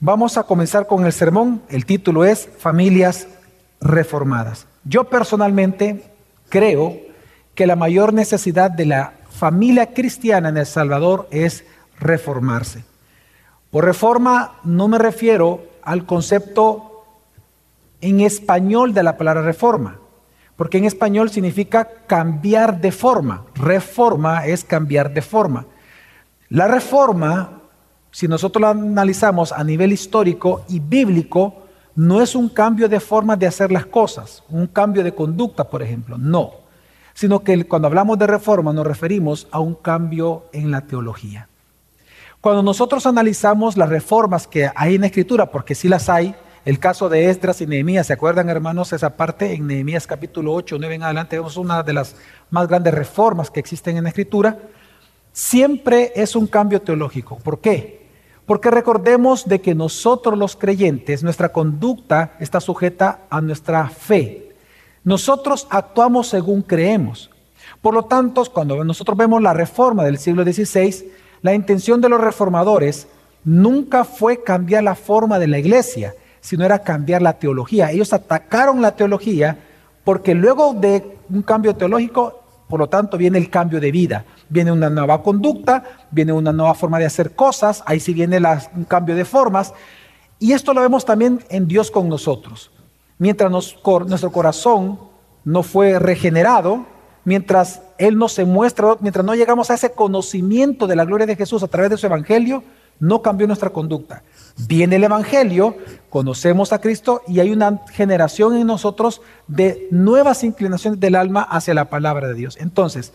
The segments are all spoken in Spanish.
Vamos a comenzar con el sermón. El título es Familias Reformadas. Yo personalmente creo que la mayor necesidad de la familia cristiana en El Salvador es reformarse. Por reforma no me refiero al concepto en español de la palabra reforma, porque en español significa cambiar de forma. Reforma es cambiar de forma. La reforma si nosotros lo analizamos a nivel histórico y bíblico, no es un cambio de forma de hacer las cosas, un cambio de conducta, por ejemplo, no, sino que cuando hablamos de reforma nos referimos a un cambio en la teología. Cuando nosotros analizamos las reformas que hay en la escritura, porque sí las hay, el caso de Esdras y Nehemías, ¿se acuerdan hermanos esa parte? En Nehemías capítulo 8, 9 en adelante vemos una de las más grandes reformas que existen en la escritura. Siempre es un cambio teológico. ¿Por qué? Porque recordemos de que nosotros los creyentes, nuestra conducta está sujeta a nuestra fe. Nosotros actuamos según creemos. Por lo tanto, cuando nosotros vemos la reforma del siglo XVI, la intención de los reformadores nunca fue cambiar la forma de la iglesia, sino era cambiar la teología. Ellos atacaron la teología porque luego de un cambio teológico, por lo tanto, viene el cambio de vida viene una nueva conducta, viene una nueva forma de hacer cosas, ahí sí viene un cambio de formas. Y esto lo vemos también en Dios con nosotros. Mientras nuestro corazón no fue regenerado, mientras Él no se muestra, mientras no llegamos a ese conocimiento de la gloria de Jesús a través de su Evangelio, no cambió nuestra conducta. Viene el Evangelio, conocemos a Cristo y hay una generación en nosotros de nuevas inclinaciones del alma hacia la palabra de Dios. Entonces,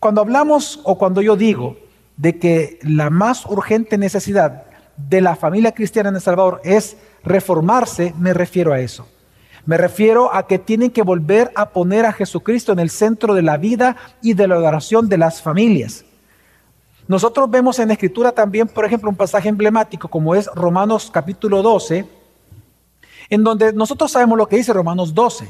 cuando hablamos o cuando yo digo de que la más urgente necesidad de la familia cristiana en El Salvador es reformarse, me refiero a eso. Me refiero a que tienen que volver a poner a Jesucristo en el centro de la vida y de la adoración de las familias. Nosotros vemos en la Escritura también, por ejemplo, un pasaje emblemático como es Romanos capítulo 12, en donde nosotros sabemos lo que dice Romanos 12.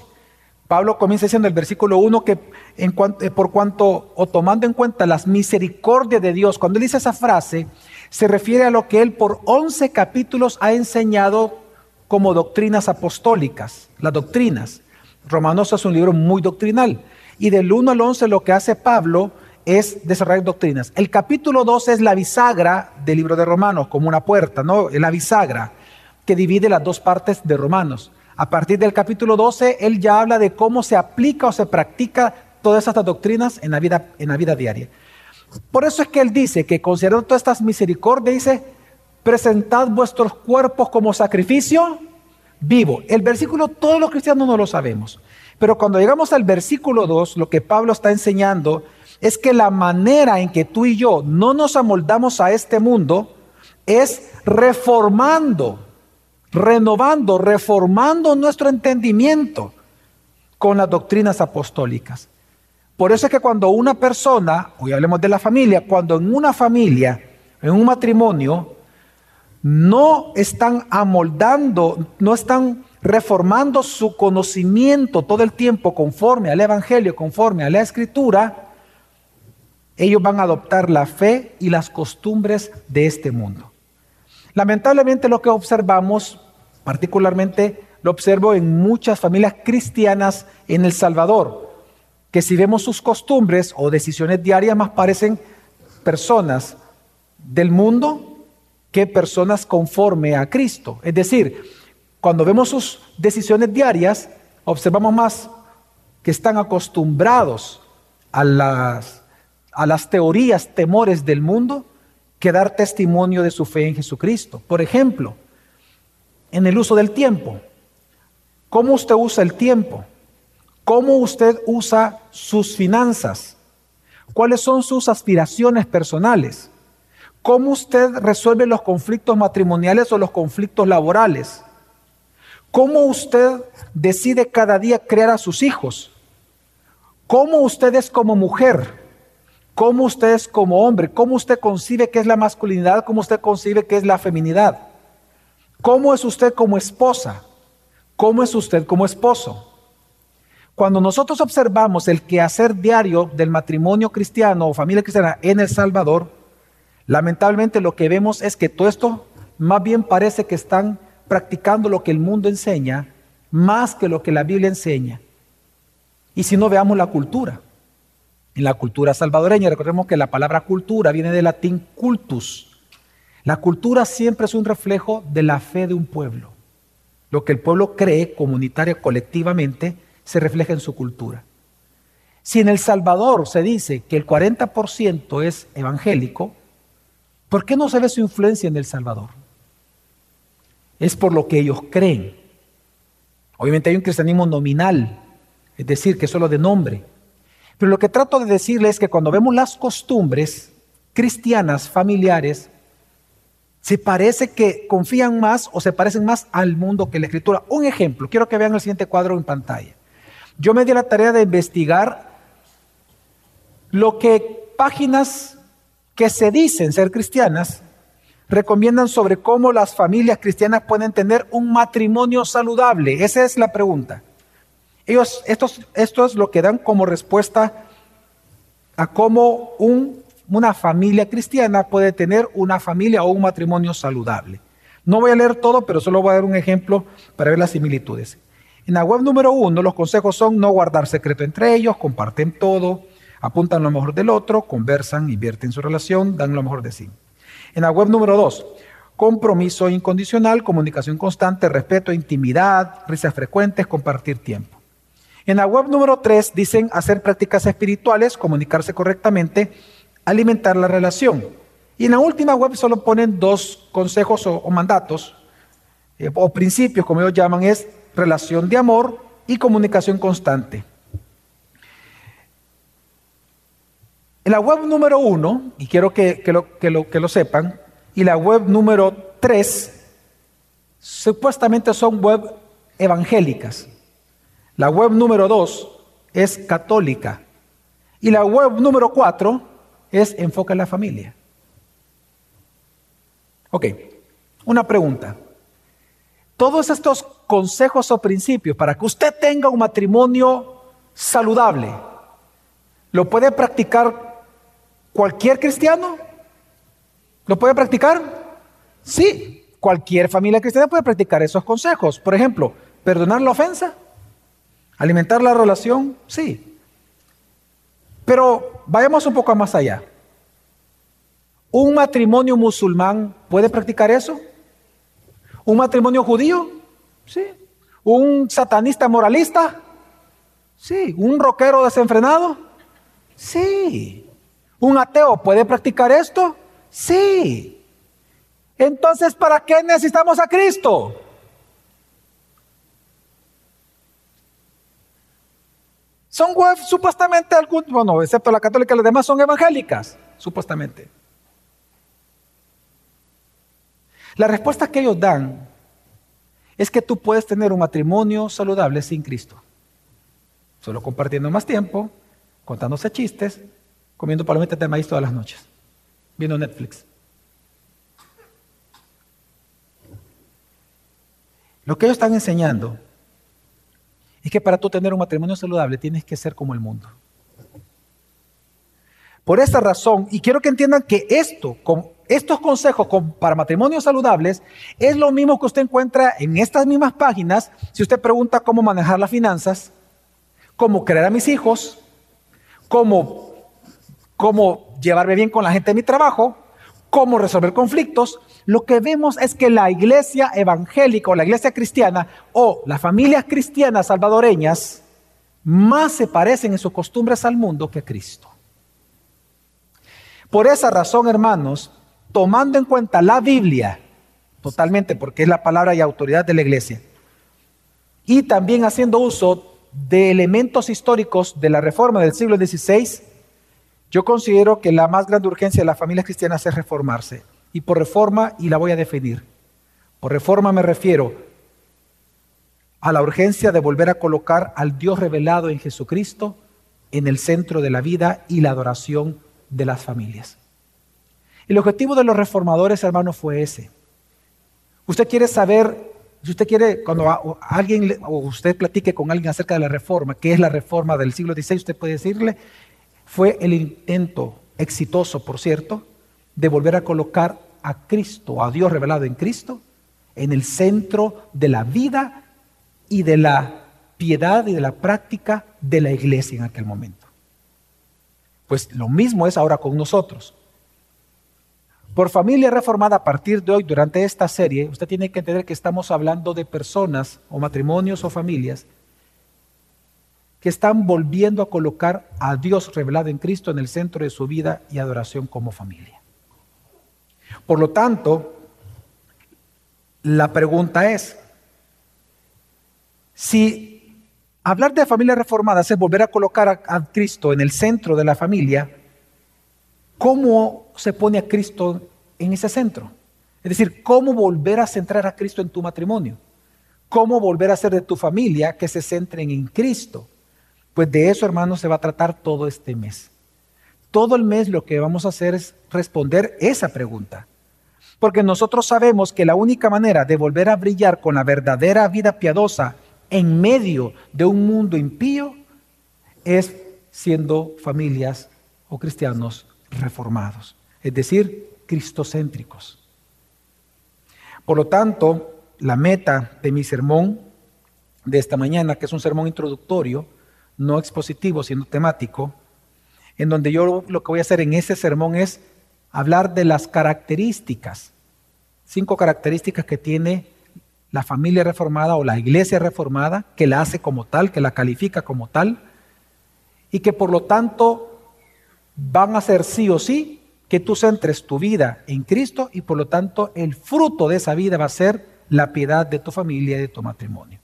Pablo comienza diciendo en el versículo 1 que en eh, por cuanto o tomando en cuenta las misericordias de Dios, cuando él dice esa frase, se refiere a lo que él por 11 capítulos ha enseñado como doctrinas apostólicas, las doctrinas. Romanos es un libro muy doctrinal. Y del 1 al 11 lo que hace Pablo es desarrollar doctrinas. El capítulo 2 es la bisagra del libro de Romanos, como una puerta, ¿no? La bisagra que divide las dos partes de Romanos. A partir del capítulo 12, él ya habla de cómo se aplica o se practica todas estas doctrinas en la vida, en la vida diaria. Por eso es que él dice que considerando todas estas misericordias, dice, presentad vuestros cuerpos como sacrificio vivo. El versículo todos los cristianos no lo sabemos. Pero cuando llegamos al versículo 2, lo que Pablo está enseñando es que la manera en que tú y yo no nos amoldamos a este mundo es reformando renovando, reformando nuestro entendimiento con las doctrinas apostólicas. Por eso es que cuando una persona, hoy hablemos de la familia, cuando en una familia, en un matrimonio, no están amoldando, no están reformando su conocimiento todo el tiempo conforme al Evangelio, conforme a la Escritura, ellos van a adoptar la fe y las costumbres de este mundo. Lamentablemente lo que observamos, particularmente lo observo en muchas familias cristianas en El Salvador, que si vemos sus costumbres o decisiones diarias más parecen personas del mundo que personas conforme a Cristo. Es decir, cuando vemos sus decisiones diarias, observamos más que están acostumbrados a las, a las teorías, temores del mundo, que dar testimonio de su fe en Jesucristo. Por ejemplo, en el uso del tiempo. ¿Cómo usted usa el tiempo? ¿Cómo usted usa sus finanzas? ¿Cuáles son sus aspiraciones personales? ¿Cómo usted resuelve los conflictos matrimoniales o los conflictos laborales? ¿Cómo usted decide cada día crear a sus hijos? ¿Cómo usted es como mujer? Cómo usted es como hombre, cómo usted concibe que es la masculinidad, cómo usted concibe que es la feminidad. ¿Cómo es usted como esposa? ¿Cómo es usted como esposo? Cuando nosotros observamos el quehacer diario del matrimonio cristiano o familia cristiana en El Salvador, lamentablemente lo que vemos es que todo esto más bien parece que están practicando lo que el mundo enseña más que lo que la Biblia enseña. Y si no veamos la cultura, en la cultura salvadoreña, recordemos que la palabra cultura viene del latín cultus. La cultura siempre es un reflejo de la fe de un pueblo. Lo que el pueblo cree comunitaria colectivamente se refleja en su cultura. Si en El Salvador se dice que el 40% es evangélico, ¿por qué no se ve su influencia en El Salvador? Es por lo que ellos creen. Obviamente hay un cristianismo nominal, es decir, que solo de nombre. Pero lo que trato de decirles es que cuando vemos las costumbres cristianas, familiares, se parece que confían más o se parecen más al mundo que la escritura. Un ejemplo, quiero que vean el siguiente cuadro en pantalla. Yo me di la tarea de investigar lo que páginas que se dicen ser cristianas recomiendan sobre cómo las familias cristianas pueden tener un matrimonio saludable. Esa es la pregunta. Ellos, esto es lo que dan como respuesta a cómo una familia cristiana puede tener una familia o un matrimonio saludable. No voy a leer todo, pero solo voy a dar un ejemplo para ver las similitudes. En la web número uno, los consejos son no guardar secreto entre ellos, comparten todo, apuntan lo mejor del otro, conversan, invierten su relación, dan lo mejor de sí. En la web número 2, compromiso incondicional, comunicación constante, respeto, intimidad, risas frecuentes, compartir tiempo. En la web número 3 dicen hacer prácticas espirituales, comunicarse correctamente, alimentar la relación. Y en la última web solo ponen dos consejos o, mandatos eh, o principios, como ellos llaman, es relación de amor y comunicación constante. En la web número uno, y quiero que, lo, que, lo, que lo sepan, y la web número tres, supuestamente son web evangélicas. La web número dos es católica. Y la web número cuatro es enfoca en la familia. Ok, una pregunta. Todos estos consejos o principios para que usted tenga un matrimonio saludable, ¿lo puede practicar ¿Cualquier cristiano lo puede practicar? Sí, cualquier familia cristiana puede practicar esos consejos. Por ejemplo, perdonar la ofensa, alimentar la relación, sí. Pero vayamos un poco más allá. ¿Un matrimonio musulmán puede practicar eso? ¿Un matrimonio judío? Sí. ¿Un satanista moralista? Sí. ¿Un rockero desenfrenado? Sí. ¿Un ateo puede practicar esto? Sí. Entonces, ¿para qué necesitamos a Cristo? Son supuestamente algunos, bueno, excepto la católica, las demás son evangélicas, supuestamente. La respuesta que ellos dan es que tú puedes tener un matrimonio saludable sin Cristo. Solo compartiendo más tiempo, contándose chistes, comiendo palomitas de maíz todas las noches, viendo Netflix. Lo que ellos están enseñando es que para tú tener un matrimonio saludable tienes que ser como el mundo. Por esta razón, y quiero que entiendan que esto, con estos consejos para matrimonios saludables, es lo mismo que usted encuentra en estas mismas páginas si usted pregunta cómo manejar las finanzas, cómo crear a mis hijos, cómo cómo llevarme bien con la gente de mi trabajo, cómo resolver conflictos, lo que vemos es que la iglesia evangélica o la iglesia cristiana o las familias cristianas salvadoreñas más se parecen en sus costumbres al mundo que a Cristo. Por esa razón, hermanos, tomando en cuenta la Biblia, totalmente, porque es la palabra y autoridad de la iglesia, y también haciendo uso de elementos históricos de la reforma del siglo XVI, yo considero que la más grande urgencia de las familias cristianas es reformarse. Y por reforma, y la voy a definir. Por reforma me refiero a la urgencia de volver a colocar al Dios revelado en Jesucristo en el centro de la vida y la adoración de las familias. El objetivo de los reformadores, hermanos, fue ese. Usted quiere saber, si usted quiere, cuando alguien o usted platique con alguien acerca de la reforma, qué es la reforma del siglo XVI, usted puede decirle, fue el intento exitoso, por cierto, de volver a colocar a Cristo, a Dios revelado en Cristo, en el centro de la vida y de la piedad y de la práctica de la iglesia en aquel momento. Pues lo mismo es ahora con nosotros. Por familia reformada a partir de hoy, durante esta serie, usted tiene que entender que estamos hablando de personas o matrimonios o familias que están volviendo a colocar a Dios revelado en Cristo en el centro de su vida y adoración como familia. Por lo tanto, la pregunta es, si hablar de familia reformada es volver a colocar a, Cristo en el centro de la familia, ¿cómo se pone a Cristo en ese centro? Es decir, ¿cómo volver a centrar a Cristo en tu matrimonio? ¿Cómo volver a hacer de tu familia que se centren en Cristo? Pues de eso, hermanos, se va a tratar todo este mes. Todo el mes lo que vamos a hacer es responder esa pregunta. Porque nosotros sabemos que la única manera de volver a brillar con la verdadera vida piadosa en medio de un mundo impío es siendo familias o cristianos reformados, es decir, cristocéntricos. Por lo tanto, la meta de mi sermón de esta mañana, que es un sermón introductorio, no expositivo, sino temático, en donde yo lo que voy a hacer en ese sermón es hablar de las características, cinco características que tiene la familia reformada o la iglesia reformada, que la hace como tal, que la califica como tal, y que por lo tanto van a ser sí o sí que tú centres tu vida en Cristo y por lo tanto el fruto de esa vida va a ser la piedad de tu familia y de tu matrimonio.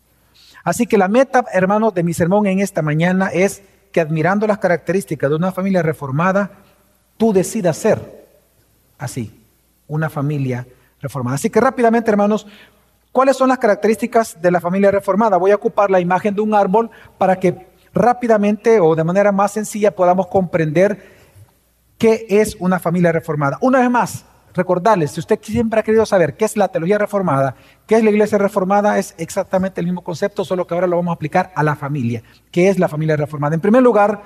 Así que la meta, hermanos, de mi sermón en esta mañana es que admirando las características de una familia reformada, tú decidas ser así, una familia reformada. Así que rápidamente, hermanos, ¿cuáles son las características de la familia reformada? Voy a ocupar la imagen de un árbol para que rápidamente o de manera más sencilla podamos comprender qué es una familia reformada. Una vez más, recordarles, si usted siempre ha querido saber qué es la teología reformada, qué es la iglesia reformada, es exactamente el mismo concepto, solo que ahora lo vamos a aplicar a la familia. ¿Qué es la familia reformada? En primer lugar,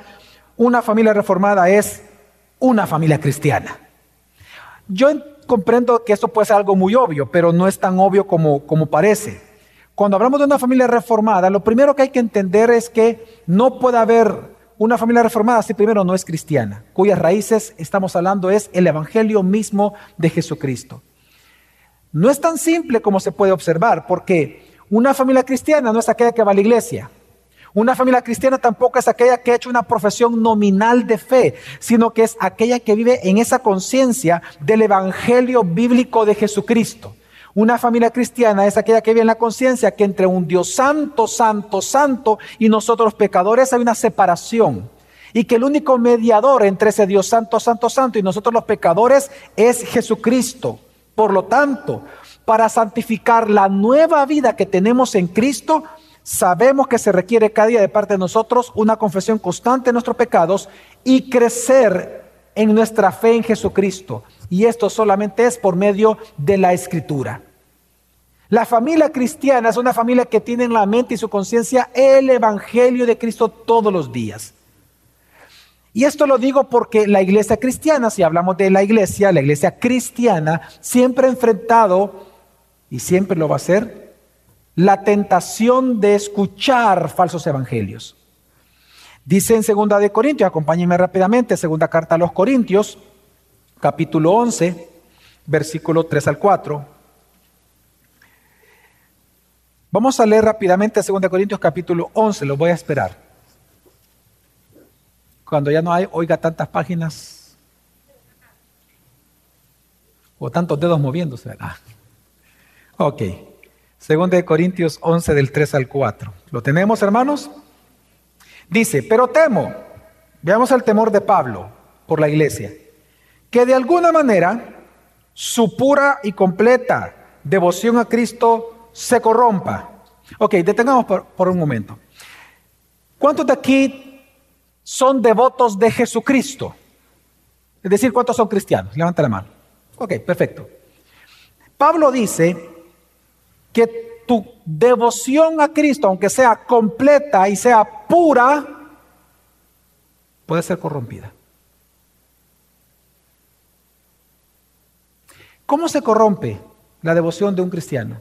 una familia reformada es una familia cristiana. Yo comprendo que esto puede ser algo muy obvio, pero no es tan obvio como, como parece. Cuando hablamos de una familia reformada, lo primero que hay que entender es que no puede haber una familia reformada, si primero no es cristiana, cuyas raíces estamos hablando es el Evangelio mismo de Jesucristo. No es tan simple como se puede observar, porque una familia cristiana no es aquella que va a la iglesia. Una familia cristiana tampoco es aquella que ha hecho una profesión nominal de fe, sino que es aquella que vive en esa conciencia del Evangelio bíblico de Jesucristo. Una familia cristiana es aquella que vive en la conciencia que entre un Dios santo, santo, santo y nosotros pecadores hay una separación. Y que el único mediador entre ese Dios santo, santo, santo y nosotros los pecadores es Jesucristo. Por lo tanto, para santificar la nueva vida que tenemos en Cristo, sabemos que se requiere cada día de parte de nosotros una confesión constante de nuestros pecados y crecer en nuestra fe en Jesucristo. Y esto solamente es por medio de la escritura. La familia cristiana es una familia que tiene en la mente y su conciencia el Evangelio de Cristo todos los días. Y esto lo digo porque la iglesia cristiana, si hablamos de la iglesia, la iglesia cristiana, siempre ha enfrentado, y siempre lo va a hacer, la tentación de escuchar falsos evangelios. Dice en segunda de Corintios, acompáñenme rápidamente, segunda carta a los Corintios, capítulo 11, versículo 3 al 4. Vamos a leer rápidamente 2 Corintios capítulo 11, lo voy a esperar. Cuando ya no hay, oiga tantas páginas o tantos dedos moviéndose. Ah. Ok, 2 Corintios 11 del 3 al 4. ¿Lo tenemos, hermanos? Dice, pero temo, veamos el temor de Pablo por la iglesia, que de alguna manera su pura y completa devoción a Cristo se corrompa. Ok, detengamos por, un momento. ¿Cuántos de aquí son devotos de Jesucristo? Es decir, ¿cuántos son cristianos? Levanta la mano. Ok, perfecto. Pablo dice que tu devoción a Cristo, aunque sea completa y sea pura, puede ser corrompida. ¿Cómo se corrompe la devoción de un cristiano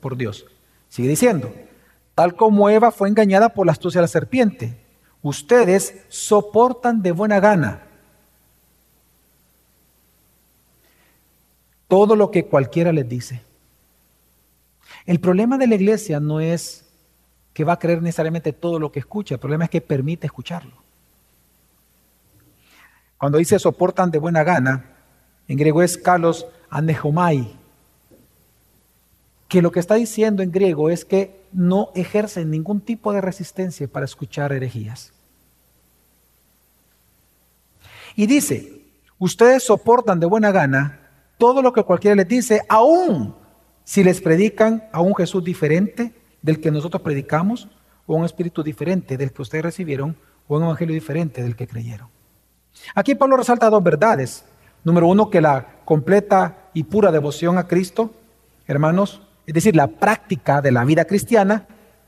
por Dios? Sigue diciendo, tal como Eva fue engañada por la astucia de la serpiente, ustedes soportan de buena gana todo lo que cualquiera les dice. El problema de la iglesia no es que va a creer necesariamente todo lo que escucha, el problema es que permite escucharlo. Cuando dice soportan de buena gana, en griego es kalos anehomai, que lo que está diciendo en griego es que no ejercen ningún tipo de resistencia para escuchar herejías. Y dice, ustedes soportan de buena gana todo lo que cualquiera les dice, aún si les predican a un Jesús diferente del que nosotros predicamos, o un espíritu diferente del que ustedes recibieron, o un evangelio diferente del que creyeron. Aquí Pablo resalta dos verdades. Número uno, que la completa y pura devoción a Cristo, hermanos, es decir, la práctica de la vida cristiana,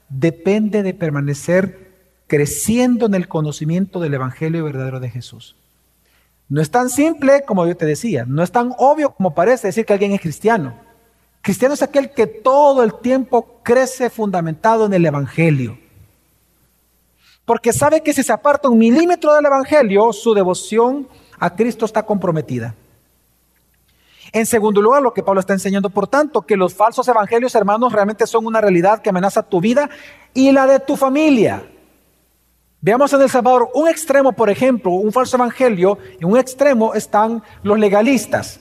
depende de permanecer creciendo en el conocimiento del Evangelio verdadero de Jesús. No es tan simple como yo te decía, no es tan obvio como parece decir que alguien es cristiano. Cristiano es aquel que todo el tiempo crece fundamentado en el Evangelio. Porque sabe que si se aparta un milímetro del Evangelio, su devoción a Cristo está comprometida. En segundo lugar, lo que Pablo está enseñando, por tanto, que los falsos evangelios, hermanos, realmente son una realidad que amenaza tu vida y la de tu familia. Veamos en El Salvador un extremo, por ejemplo, un falso evangelio, en un extremo están los legalistas.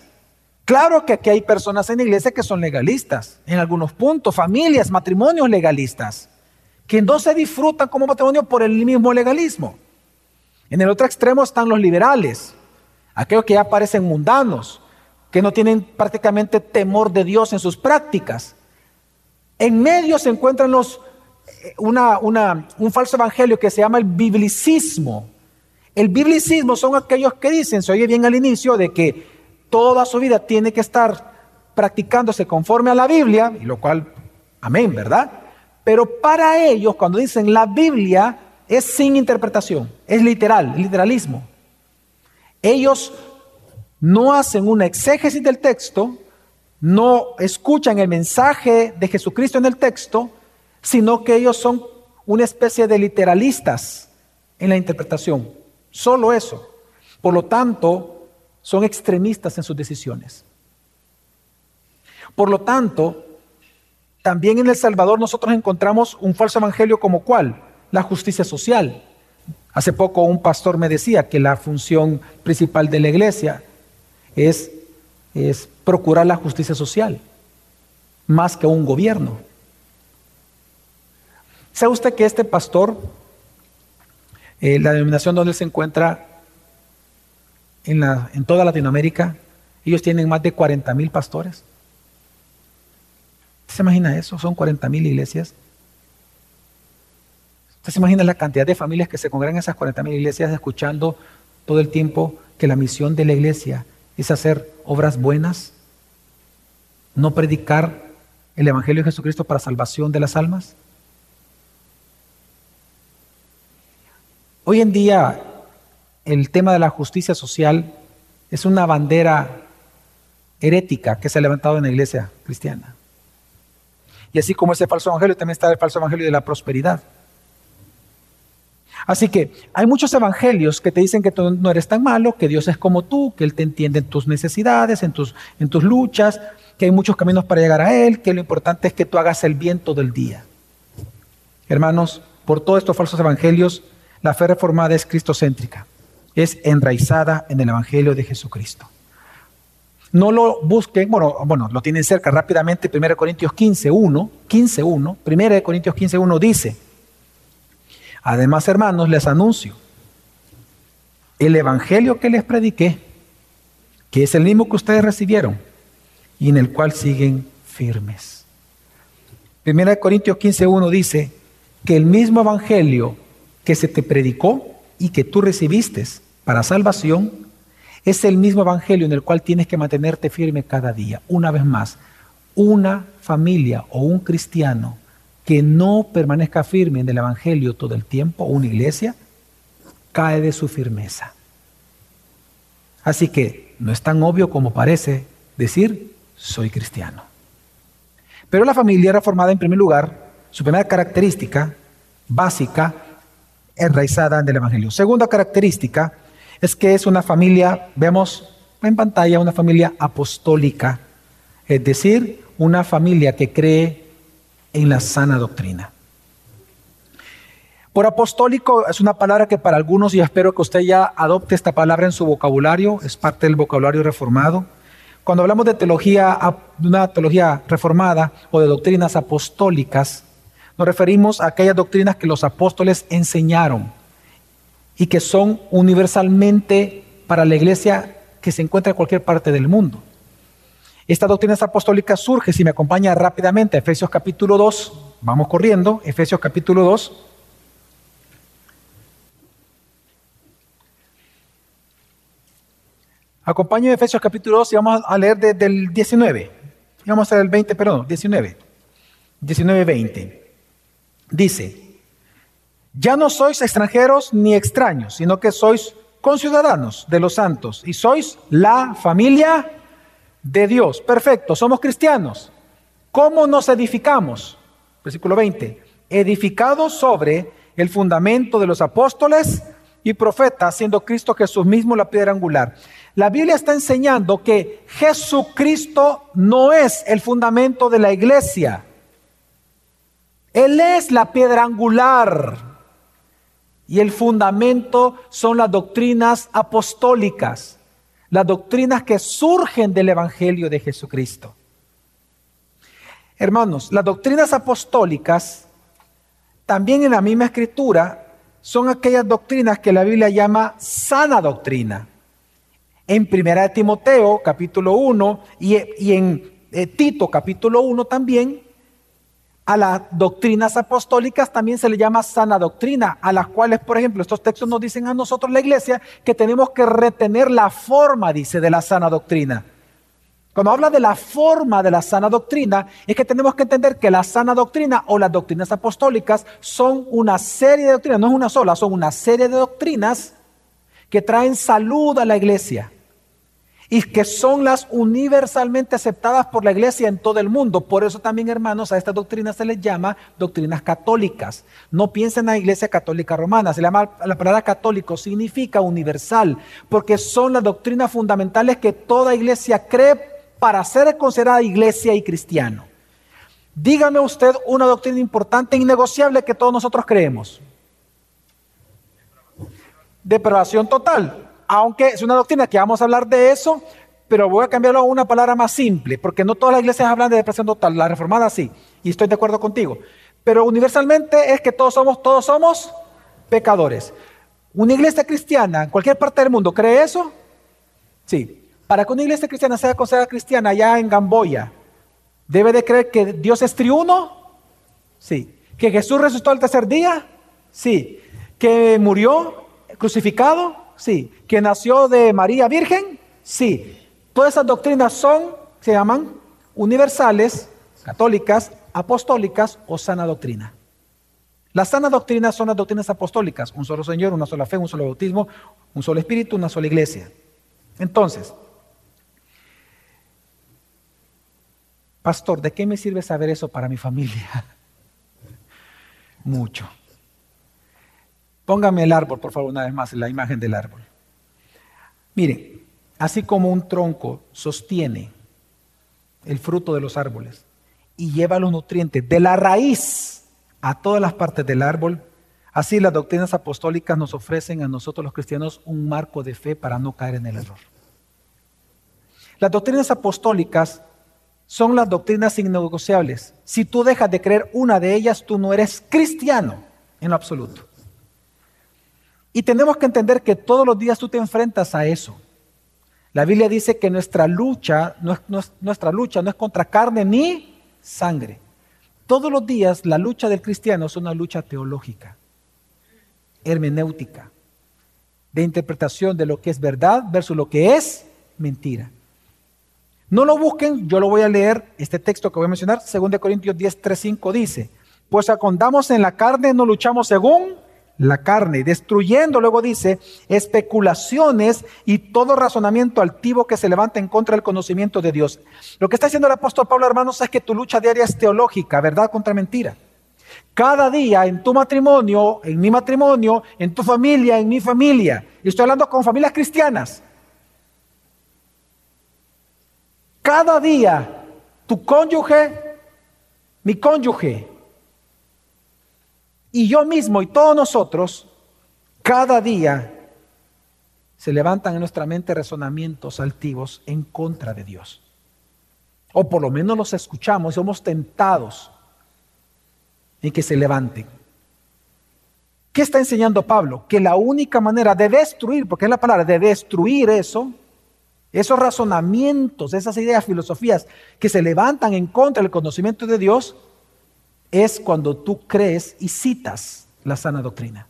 Claro que aquí hay personas en la iglesia que son legalistas, en algunos puntos, familias, matrimonios legalistas, que no se disfrutan como matrimonio por el mismo legalismo. En el otro extremo están los liberales, aquellos que ya parecen mundanos, que no tienen prácticamente temor de Dios en sus prácticas. En medio se encuentran eh, un falso evangelio que se llama el biblicismo. El biblicismo son aquellos que dicen, se oye bien al inicio, de que toda su vida tiene que estar practicándose conforme a la Biblia, y lo cual, amén, ¿verdad? Pero para ellos, cuando dicen la Biblia, es sin interpretación, es literal, literalismo. Ellos no hacen una exégesis del texto, no escuchan el mensaje de Jesucristo en el texto, sino que ellos son una especie de literalistas en la interpretación. Solo eso. Por lo tanto, son extremistas en sus decisiones. Por lo tanto, también en El Salvador nosotros encontramos un falso evangelio como cuál? La justicia social. Hace poco un pastor me decía que la función principal de la iglesia es, es procurar la justicia social, más que un gobierno. ¿Sabe usted que este pastor, eh, la denominación donde se encuentra en, la, en toda Latinoamérica, ellos tienen más de 40 mil pastores. ¿Usted se imagina eso? Son 40 mil iglesias. ¿Usted se imagina la cantidad de familias que se congregan en esas 40 mil iglesias escuchando todo el tiempo que la misión de la iglesia es hacer obras buenas? No predicar el Evangelio de Jesucristo para salvación de las almas. Hoy en día el tema de la justicia social es una bandera herética que se ha levantado en la iglesia cristiana. Y así como ese falso evangelio, también está el falso evangelio de la prosperidad. Así que hay muchos evangelios que te dicen que tú no eres tan malo, que Dios es como tú, que Él te entiende en tus necesidades, en tus, en tus luchas, que hay muchos caminos para llegar a Él, que lo importante es que tú hagas el bien todo el día. Hermanos, por todos estos falsos evangelios, la fe reformada es cristocéntrica es enraizada en el Evangelio de Jesucristo. No lo busquen, bueno, bueno, lo tienen cerca rápidamente, 1 Corintios 15, 1, 15, 1, 1 Corintios 15, 1 dice, además hermanos, les anuncio, el Evangelio que les prediqué, que es el mismo que ustedes recibieron y en el cual siguen firmes. 1 Corintios 15, 1 dice que el mismo Evangelio que se te predicó y que tú recibiste para salvación, es el mismo evangelio en el cual tienes que mantenerte firme cada día. Una vez más, una familia o un cristiano que no permanezca firme en el evangelio todo el tiempo, una iglesia, cae de su firmeza. Así que no es tan obvio como parece decir, soy cristiano. Pero la familia reformada, en primer lugar, su primera característica básica, enraizada en el Evangelio. Segunda característica es que es una familia, vemos en pantalla, una familia apostólica, es decir, una familia que cree en la sana doctrina. Por apostólico es una palabra que para algunos, y espero que usted ya adopte esta palabra en su vocabulario, es parte del vocabulario reformado. Cuando hablamos de teología, una teología reformada o de doctrinas apostólicas, nos referimos a aquellas doctrinas que los apóstoles enseñaron y que son universalmente para la iglesia que se encuentra en cualquier parte del mundo. Esta doctrina apostólica surge, si me acompaña rápidamente, Efesios capítulo 2, vamos corriendo, Efesios capítulo 2. Acompaño Efesios capítulo 2 y vamos a leer desde el 19. vamos a leer el 20, perdón, 19. 19, 20. Dice, ya no sois extranjeros ni extraños, sino que sois conciudadanos de los santos y sois la familia de Dios. Perfecto, somos cristianos. ¿Cómo nos edificamos? Versículo 20. Edificados sobre el fundamento de los apóstoles y profetas, siendo Cristo Jesús mismo la piedra angular. La Biblia está enseñando que Jesucristo no es el fundamento de la iglesia. Él es la piedra angular. Y el fundamento son las doctrinas apostólicas, las doctrinas que surgen del Evangelio de Jesucristo. Hermanos, las doctrinas apostólicas, también en la misma escritura, son aquellas doctrinas que la Biblia llama sana doctrina. En Primera de Timoteo, capítulo 1, y, en eh, Tito, capítulo 1 también, a las doctrinas apostólicas también se le llama sana doctrina, a las cuales, por ejemplo, estos textos nos dicen a nosotros, la iglesia, que tenemos que retener la forma, dice, de la sana doctrina. Cuando habla de la forma de la sana doctrina, es que tenemos que entender que la sana doctrina o las doctrinas apostólicas son una serie de doctrinas, no es una sola, son una serie de doctrinas que traen salud a la iglesia y que son las universalmente aceptadas por la iglesia en todo el mundo. Por eso también, hermanos, a estas doctrinas se les llama doctrinas católicas. No piensen en la iglesia católica romana, se llama la palabra católico, significa universal, porque son las doctrinas fundamentales que toda iglesia cree para ser considerada iglesia y cristiano. Dígame usted una doctrina importante e innegociable que todos nosotros creemos. Depravación total. Aunque es una doctrina que vamos a hablar de eso, pero voy a cambiarlo a una palabra más simple, porque no todas las iglesias hablan de depresión total, la reformada sí, y estoy de acuerdo contigo. Pero universalmente es que todos somos, todos somos pecadores. Una iglesia cristiana en cualquier parte del mundo, ¿cree eso? Sí. Para que una iglesia cristiana sea considerada cristiana allá en Gamboya, ¿debe de creer que Dios es triuno? Sí. ¿Que Jesús resucitó al tercer día? Sí. ¿Que murió crucificado? Sí. ¿Que nació de María Virgen? Sí. Todas esas doctrinas son, se llaman universales, católicas, apostólicas o sana doctrina. Las sanas doctrinas son las doctrinas apostólicas, un solo Señor, una sola fe, un solo bautismo, un solo espíritu, una sola iglesia. Entonces, Pastor, ¿de qué me sirve saber eso para mi familia? Mucho. Póngame el árbol, por favor, una vez más, la imagen del árbol. Mire, así como un tronco sostiene el fruto de los árboles y lleva los nutrientes de la raíz a todas las partes del árbol, así las doctrinas apostólicas nos ofrecen a nosotros los cristianos un marco de fe para no caer en el error. Las doctrinas apostólicas son las doctrinas innegociables. Si tú dejas de creer una de ellas, tú no eres cristiano en lo absoluto. Y tenemos que entender que todos los días tú te enfrentas a eso. La Biblia dice que nuestra lucha, nuestra lucha no es contra carne ni sangre. Todos los días la lucha del cristiano es una lucha teológica, hermenéutica, de interpretación de lo que es verdad versus lo que es mentira. No lo busquen, yo lo voy a leer, este texto que voy a mencionar, 2 Corintios 10, 3, 5 dice, pues acondamos en la carne, no luchamos según la carne, destruyendo, luego dice, especulaciones y todo razonamiento altivo que se levanta en contra del conocimiento de Dios. Lo que está diciendo el apóstol Pablo, hermanos, es que tu lucha diaria es teológica, verdad contra mentira. Cada día en tu matrimonio, en mi matrimonio, en tu familia, en mi familia, y estoy hablando con familias cristianas, cada día tu cónyuge, mi cónyuge, y yo mismo y todos nosotros, cada día se levantan en nuestra mente razonamientos altivos en contra de Dios. O por lo menos los escuchamos, somos tentados en que se levanten. ¿Qué está enseñando Pablo? Que la única manera de destruir, porque es la palabra, de destruir eso, esos razonamientos, esas ideas, filosofías que se levantan en contra del conocimiento de Dios, es cuando tú crees y citas la sana doctrina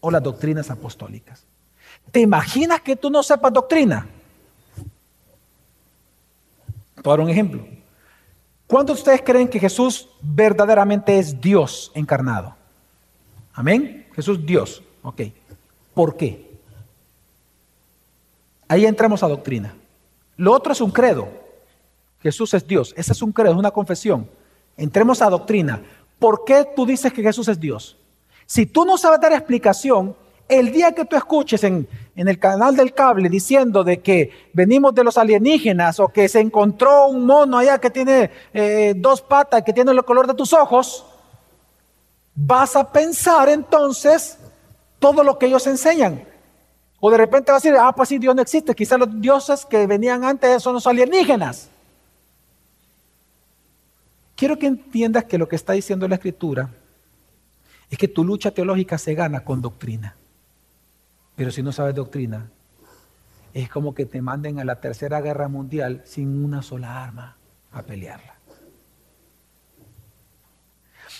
o las doctrinas apostólicas. ¿Te imaginas que tú no sepas doctrina? Por un ejemplo. ¿Cuántos de ustedes creen que Jesús verdaderamente es Dios encarnado? Amén. Jesús Dios. Ok. ¿Por qué? Ahí entramos a doctrina. Lo otro es un credo. Jesús es Dios. Ese es un credo, es una confesión. Entremos a doctrina. ¿Por qué tú dices que Jesús es Dios? Si tú no sabes dar explicación, el día que tú escuches en, el canal del cable diciendo de que venimos de los alienígenas o que se encontró un mono allá que tiene eh, dos patas, que tiene el color de tus ojos, vas a pensar entonces todo lo que ellos enseñan. O de repente vas a decir, ah, pues sí, Dios no existe. Quizás los dioses que venían antes son los alienígenas. Quiero que entiendas que lo que está diciendo la escritura es que tu lucha teológica se gana con doctrina. Pero si no sabes doctrina, es como que te manden a la tercera guerra mundial sin una sola arma a pelearla.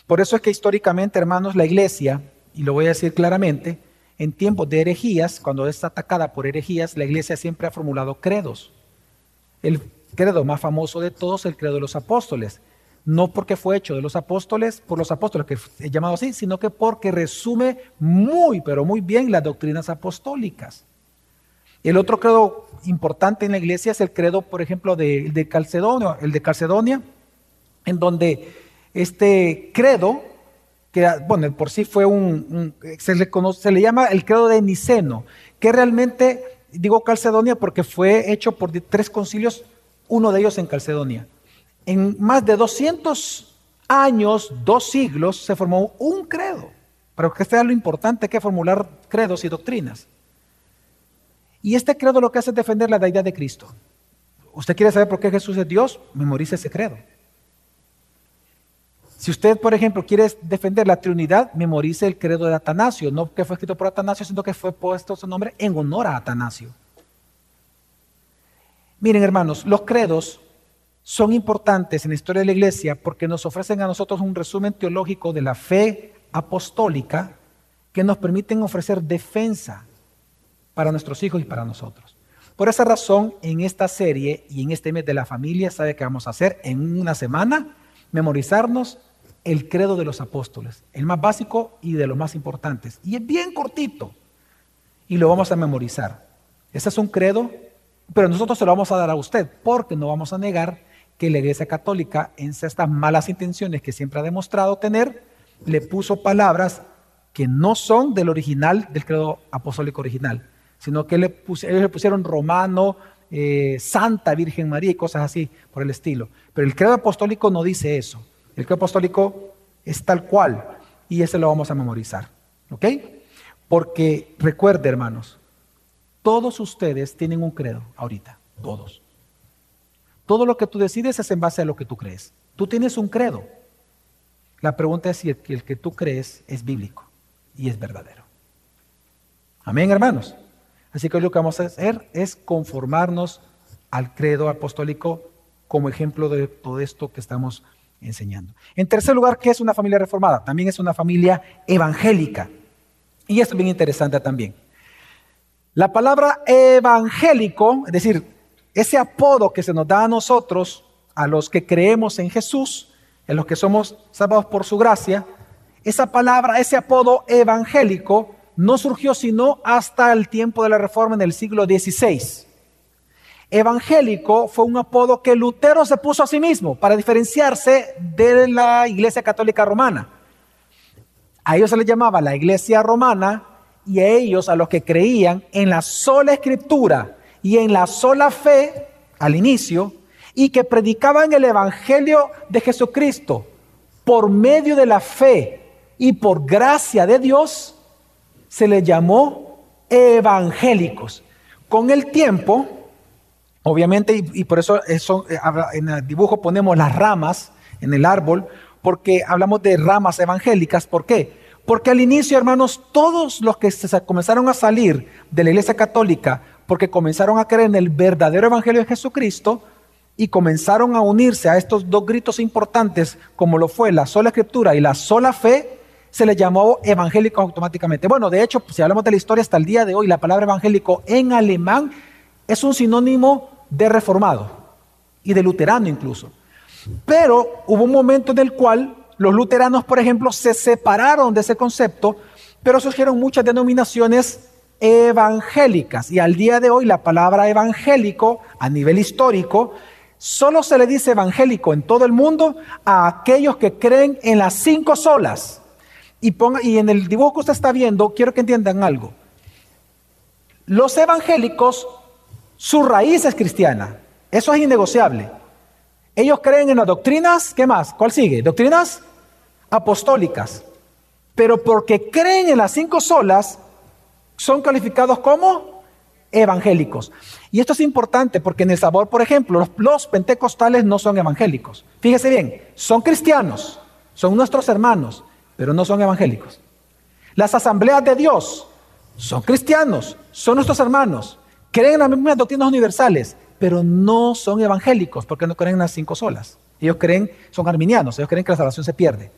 Por eso es que históricamente, hermanos, la iglesia, y lo voy a decir claramente, en tiempos de herejías, cuando es atacada por herejías, la iglesia siempre ha formulado credos. El credo más famoso de todos, el credo de los apóstoles no porque fue hecho de los apóstoles, por los apóstoles, que es llamado así, sino que porque resume muy, pero muy bien las doctrinas apostólicas. El otro credo importante en la iglesia es el credo, por ejemplo, de, de Calcedonia, el de Calcedonia, en donde este credo, que bueno, por sí fue un, se, se le llama el credo de Niceno, que realmente, digo Calcedonia porque fue hecho por tres concilios, uno de ellos en Calcedonia en más de 200 años, dos siglos, se formó un credo. Para que sea lo importante que formular credos y doctrinas. Y este credo lo que hace es defender la deidad de Cristo. ¿Usted quiere saber por qué Jesús es Dios? Memorice ese credo. Si usted, por ejemplo, quiere defender la Trinidad, memorice el credo de Atanasio. No que fue escrito por Atanasio, sino que fue puesto su nombre en honor a Atanasio. Miren, hermanos, los credos son importantes en la historia de la iglesia porque nos ofrecen a nosotros un resumen teológico de la fe apostólica que nos permiten ofrecer defensa para nuestros hijos y para nosotros. Por esa razón, en esta serie y en este mes de la familia, ¿sabe qué vamos a hacer? En una semana, memorizarnos el credo de los apóstoles, el más básico y de los más importantes. Y es bien cortito. Y lo vamos a memorizar. Ese es un credo, pero nosotros se lo vamos a dar a usted, porque no vamos a negar que la Iglesia Católica, en estas malas intenciones que siempre ha demostrado tener, le puso palabras que no son del original, del credo apostólico original, sino que le ellos le pusieron romano, eh, Santa Virgen María y cosas así por el estilo. Pero el credo apostólico no dice eso. El credo apostólico es tal cual y ese lo vamos a memorizar. ¿Ok? Porque recuerde, hermanos, todos ustedes tienen un credo ahorita, todos. Todo lo que tú decides es en base a lo que tú crees. Tú tienes un credo. La pregunta es si el, que tú crees es bíblico y es verdadero. Amén, hermanos. Así que lo que vamos a hacer es conformarnos al credo apostólico como ejemplo de todo esto que estamos enseñando. En tercer lugar, ¿qué es una familia reformada? También es una familia evangélica. Y esto es bien interesante también. La palabra evangélico, es decir, ese apodo que se nos da a nosotros, a los que creemos en Jesús, en los que somos salvados por su gracia, esa palabra, ese apodo evangélico, no surgió sino hasta el tiempo de la Reforma en el siglo XVI. Evangélico fue un apodo que Lutero se puso a sí mismo para diferenciarse de la Iglesia Católica Romana. A ellos se les llamaba la Iglesia Romana y a ellos, a los que creían en la sola escritura y en la sola fe al inicio, y que predicaban el Evangelio de Jesucristo por medio de la fe y por gracia de Dios, se les llamó evangélicos. Con el tiempo, obviamente, y, por eso eh, en el dibujo ponemos las ramas en el árbol, porque hablamos de ramas evangélicas. ¿Por qué? Porque al inicio, hermanos, todos los que se comenzaron a salir de la iglesia católica, porque comenzaron a creer en el verdadero evangelio de Jesucristo, y comenzaron a unirse a estos dos gritos importantes, como lo fue la sola escritura y la sola fe, se les llamó evangélico automáticamente. Bueno, de hecho, si hablamos de la historia hasta el día de hoy, la palabra evangélico en alemán es un sinónimo de reformado y de luterano incluso. Pero hubo un momento en el cual los luteranos, por ejemplo, se separaron de ese concepto, pero surgieron muchas denominaciones evangélicas. Y al día de hoy la palabra evangélico a nivel histórico Solo se le dice evangélico en todo el mundo a aquellos que creen en las cinco solas. Y, ponga, y en el dibujo que usted está viendo, quiero que entiendan algo. Los evangélicos, su raíz es cristiana. Eso es innegociable. Ellos creen en las doctrinas, ¿qué más? ¿Cuál sigue? Doctrinas apostólicas. Pero porque creen en las cinco solas, son calificados como evangélicos. Y esto es importante porque en el sabor, por ejemplo, los, pentecostales no son evangélicos. Fíjese bien, son cristianos, son nuestros hermanos, pero no son evangélicos. Las asambleas de Dios son cristianos, son nuestros hermanos, creen en las mismas doctrinas universales, pero no son evangélicos porque no creen en las cinco solas. Ellos creen, son arminianos, ellos creen que la salvación se pierde.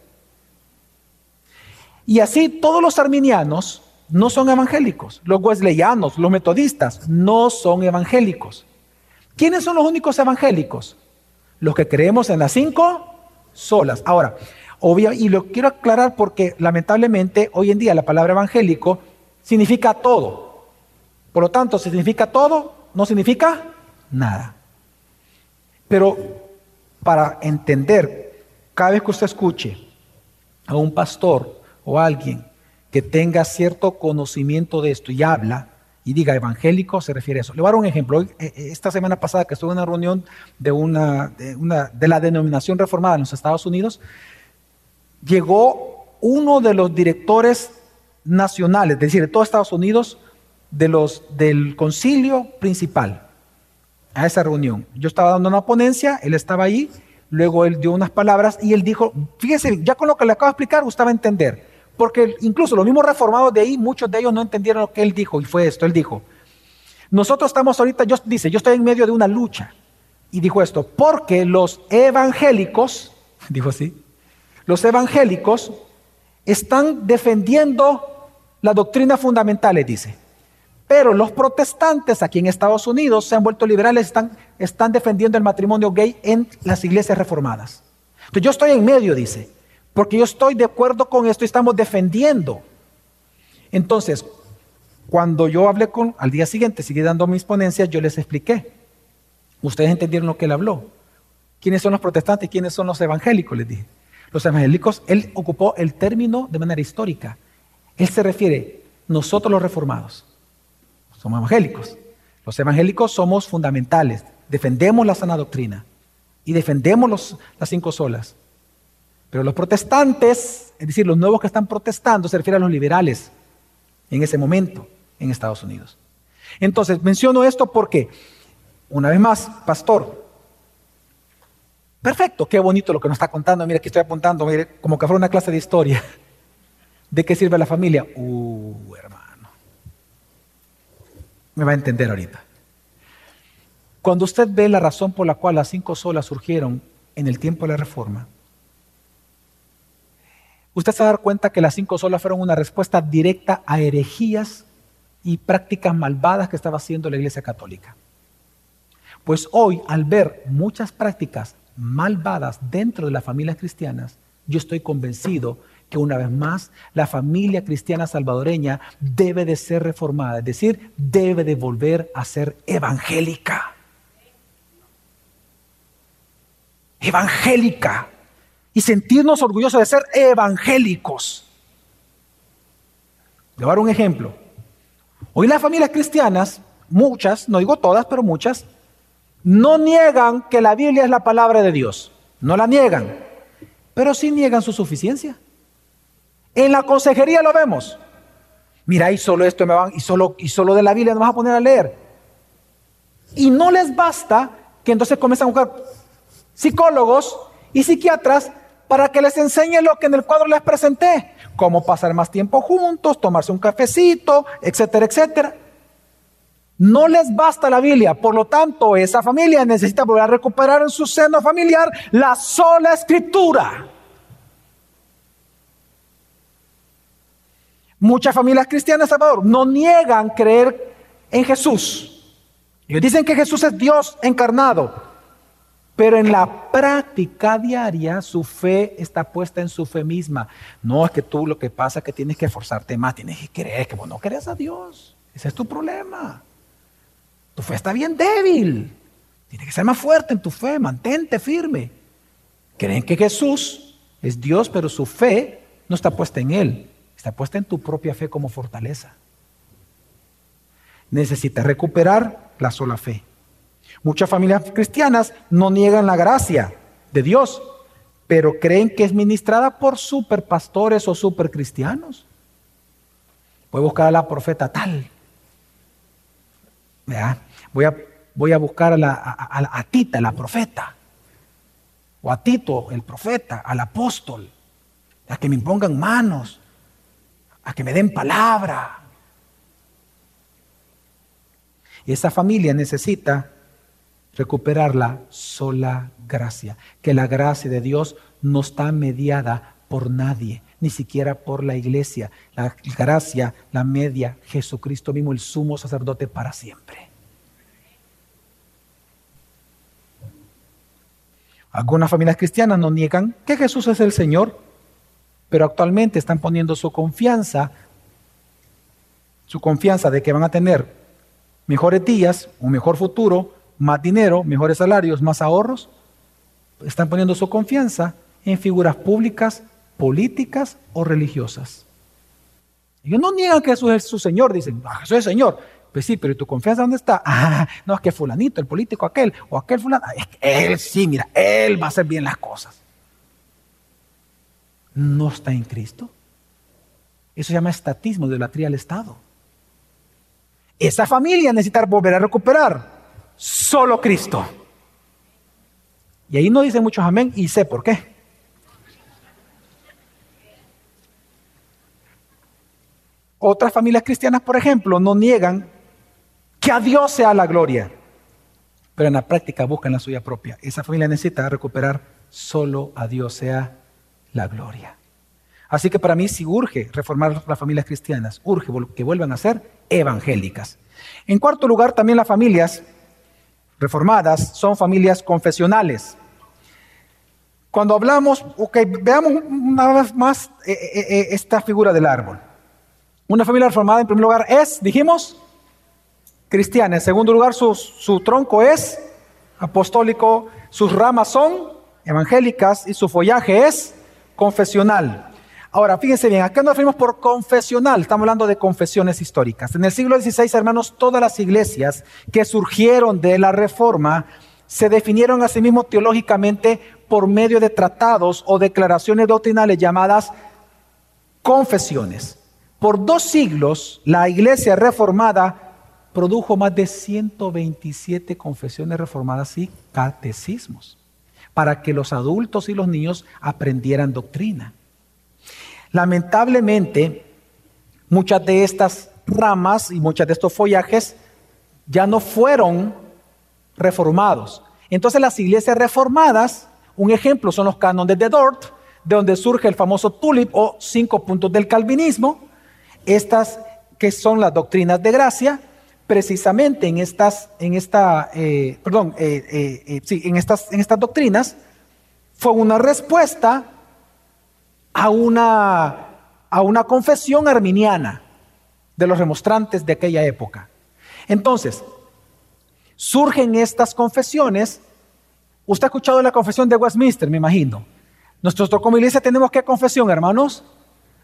Y así todos los arminianos no son evangélicos. Los wesleyanos, los metodistas, no son evangélicos. ¿Quiénes son los únicos evangélicos? Los que creemos en las cinco solas. Ahora, obvio, y lo quiero aclarar porque lamentablemente hoy en día la palabra evangélico significa todo. Por lo tanto, si significa todo, no significa nada. Pero para entender, cada vez que usted escuche a un pastor o a alguien que tenga cierto conocimiento de esto y habla y diga evangélico, se refiere a eso. Le voy a dar un ejemplo. Eh, eh, esta semana pasada que estuve en una reunión de, una, de, la denominación reformada en los Estados Unidos, llegó uno de los directores nacionales, es decir, de todo Estados Unidos, de los, del concilio principal a esa reunión. Yo estaba dando una ponencia, él estaba ahí, luego él dio unas palabras y él dijo, fíjese, ya con lo que le acabo de explicar, usted entender. Porque incluso los mismos reformados de ahí, muchos de ellos no entendieron lo que él dijo y fue esto. Él dijo, nosotros estamos ahorita, yo, dice, yo estoy en medio de una lucha. Y dijo esto, porque los evangélicos, dijo así, los evangélicos están defendiendo las doctrinas fundamentales, dice. Pero los protestantes aquí en Estados Unidos se han vuelto liberales, están, están defendiendo el matrimonio gay en las iglesias reformadas. Entonces yo estoy en medio, dice. Porque yo estoy de acuerdo con esto y estamos defendiendo. Entonces, cuando yo hablé con, al día siguiente, seguí dando mis ponencias, yo les expliqué. Ustedes entendieron lo que él habló. ¿Quiénes son los protestantes quiénes son los evangélicos? Les dije. Los evangélicos, él ocupó el término de manera histórica. Él se refiere, nosotros los reformados, somos evangélicos. Los evangélicos somos fundamentales, defendemos la sana doctrina y defendemos las cinco solas. Pero los protestantes, es decir, los nuevos que están protestando, se refieren a los liberales en ese momento en Estados Unidos. Entonces, menciono esto porque, una vez más, pastor, perfecto, qué bonito lo que nos está contando, mira, aquí estoy apuntando, mire, como que fuera una clase de historia. ¿De qué sirve la familia? Uh, hermano. Me va a entender ahorita. Cuando usted ve la razón por la cual las cinco solas surgieron en el tiempo de la reforma, usted se va a dar cuenta que las cinco solas fueron una respuesta directa a herejías y prácticas malvadas que estaba haciendo la Iglesia Católica. Pues hoy, al ver muchas prácticas malvadas dentro de las familias cristianas, yo estoy convencido que una vez más la familia cristiana salvadoreña debe de ser reformada, es decir, debe de volver a ser evangélica. Evangélica. Y sentirnos orgullosos de ser evangélicos. Le un ejemplo. Hoy las familias cristianas, muchas, no digo todas, pero muchas, no niegan que la Biblia es la palabra de Dios. No la niegan, pero sí niegan su suficiencia. En la consejería lo vemos. Mira, y solo esto me van, y solo, y solo de la Biblia nos vas a poner a leer. Y no les basta que entonces comienzan a buscar psicólogos y psiquiatras para que les enseñe lo que en el cuadro les presenté. Cómo pasar más tiempo juntos, tomarse un cafecito, etcétera, etcétera. No les basta la Biblia, por lo tanto, esa familia necesita volver a recuperar en su seno familiar la sola escritura. Muchas familias cristianas, Salvador, no niegan creer en Jesús. Ellos dicen que Jesús es Dios encarnado, pero en la práctica diaria su fe está puesta en su fe misma. No es que tú lo que pasa es que tienes que esforzarte más, tienes que creer que vos no crees a Dios. Ese es tu problema. Tu fe está bien débil. Tienes que ser más fuerte en tu fe, mantente firme. Creen que Jesús es Dios, pero su fe no está puesta en Él. Está puesta en tu propia fe como fortaleza. Necesitas recuperar la sola fe. Muchas familias cristianas no niegan la gracia de Dios, pero creen que es ministrada por superpastores o supercristianos. Voy a buscar a la profeta tal. Voy, a, voy a buscar a, la, a Tita, la profeta. O a Tito, el profeta, al apóstol. A que me impongan manos a que me den palabra. Y esa familia necesita recuperar la sola gracia, que la gracia de Dios no está mediada por nadie, ni siquiera por la iglesia. La gracia la media Jesucristo mismo, el sumo sacerdote para siempre. Algunas familias cristianas no niegan que Jesús es el Señor, pero actualmente están poniendo su confianza, su confianza de que van a tener mejores días, un mejor futuro, más dinero, mejores salarios, más ahorros. Están poniendo su confianza en figuras públicas, políticas o religiosas. Ellos no niegan que Jesús es su Señor, dicen, ah, Jesús es Señor. Pues sí, pero ¿y tu confianza dónde está? Ah, no, es que fulanito, el político aquel, o aquel fulano, es que él sí, mira, él va a hacer bien las cosas no está en Cristo. Eso se llama estatismo, idolatría al Estado. Esa familia necesita volver a recuperar solo Cristo. Y ahí no dice muchos amén y sé por qué. Otras familias cristianas, por ejemplo, no niegan que a Dios sea la gloria, pero en la práctica buscan la suya propia. Esa familia necesita recuperar solo a Dios sea la gloria. Así que para mí sí urge reformar las familias cristianas, urge que vuelvan a ser evangélicas. En cuarto lugar, también las familias reformadas son familias confesionales. Cuando hablamos, ok, veamos una vez más eh, eh, eh, esta figura del árbol. Una familia reformada, en primer lugar, es, dijimos, cristiana. En segundo lugar, su, su tronco es apostólico, sus ramas son evangélicas y su follaje es confesional. Ahora, fíjense bien, acá nos referimos por confesional, estamos hablando de confesiones históricas. En el siglo XVI, hermanos, todas las iglesias que surgieron de la reforma se definieron a sí mismos teológicamente por medio de tratados o declaraciones doctrinales llamadas confesiones. Por dos siglos, la iglesia reformada produjo más de 127 confesiones reformadas y catecismos para que los adultos y los niños aprendieran doctrina. Lamentablemente, muchas de estas ramas y muchos de estos follajes ya no fueron reformados. Entonces las iglesias reformadas, un ejemplo son los cánones de Dort, de donde surge el famoso tulip o cinco puntos del calvinismo, estas que son las doctrinas de gracia, precisamente en estas, en esta, eh, perdón, eh, eh, sí, en estas, en estas doctrinas fue una respuesta a una, a una confesión arminiana de los remonstrantes de aquella época. Entonces, surgen estas confesiones. Usted ha escuchado la confesión de Westminster, me imagino. Nosotros como iglesia tenemos qué confesión, hermanos?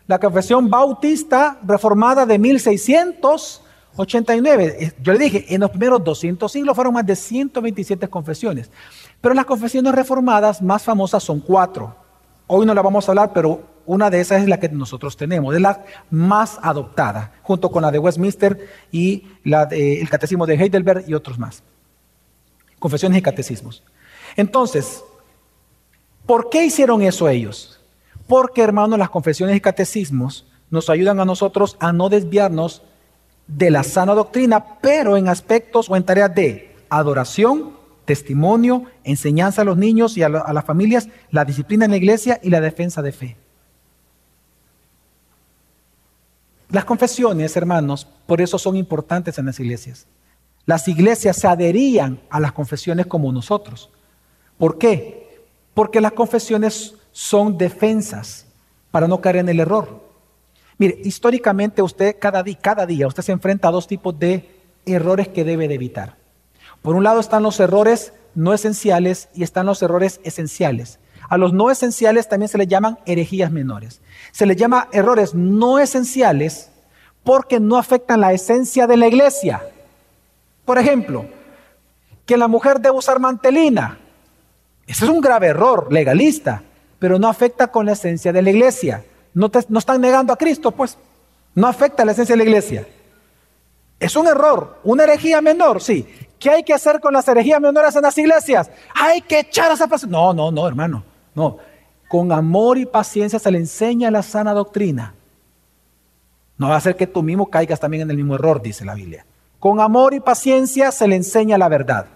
La confesión bautista reformada de 1689. Yo le dije, en los primeros 200 siglos fueron más de 127 confesiones. Pero las confesiones reformadas más famosas son cuatro. Hoy no la vamos a hablar, pero una de esas es la que nosotros tenemos, es la más adoptada, junto con la de Westminster y el catecismo de Heidelberg y otros más. Confesiones y catecismos. Entonces, ¿por qué hicieron eso ellos? Porque, hermanos, las confesiones y catecismos nos ayudan a nosotros a no desviarnos de la sana doctrina, pero en aspectos o en tareas de adoración, testimonio, enseñanza a los niños y a, las familias, la disciplina en la iglesia y la defensa de fe. Las confesiones, hermanos, por eso son importantes en las iglesias. Las iglesias se adherían a las confesiones como nosotros. ¿Por qué? Porque las confesiones son defensas para no caer en el error. Mire, históricamente usted cada día, cada día usted se enfrenta a dos tipos de errores que debe de evitar. Por un lado están los errores no esenciales y están los errores esenciales. A los no esenciales también se les llaman herejías menores. Se les llama errores no esenciales porque no afectan la esencia de la iglesia. Por ejemplo, que la mujer debe usar mantelina. Ese es un grave error legalista, pero no afecta con la esencia de la iglesia. No, no están negando a Cristo, pues. No afecta la esencia de la iglesia. Es un error, una herejía menor, sí. ¿Qué hay que hacer con las herejías menores en las iglesias? Hay que echar a esa persona. No, no, no, hermano. No. Con amor y paciencia se le enseña la sana doctrina. No va a hacer que tú mismo caigas también en el mismo error, dice la Biblia. Con amor y paciencia se le enseña la verdad.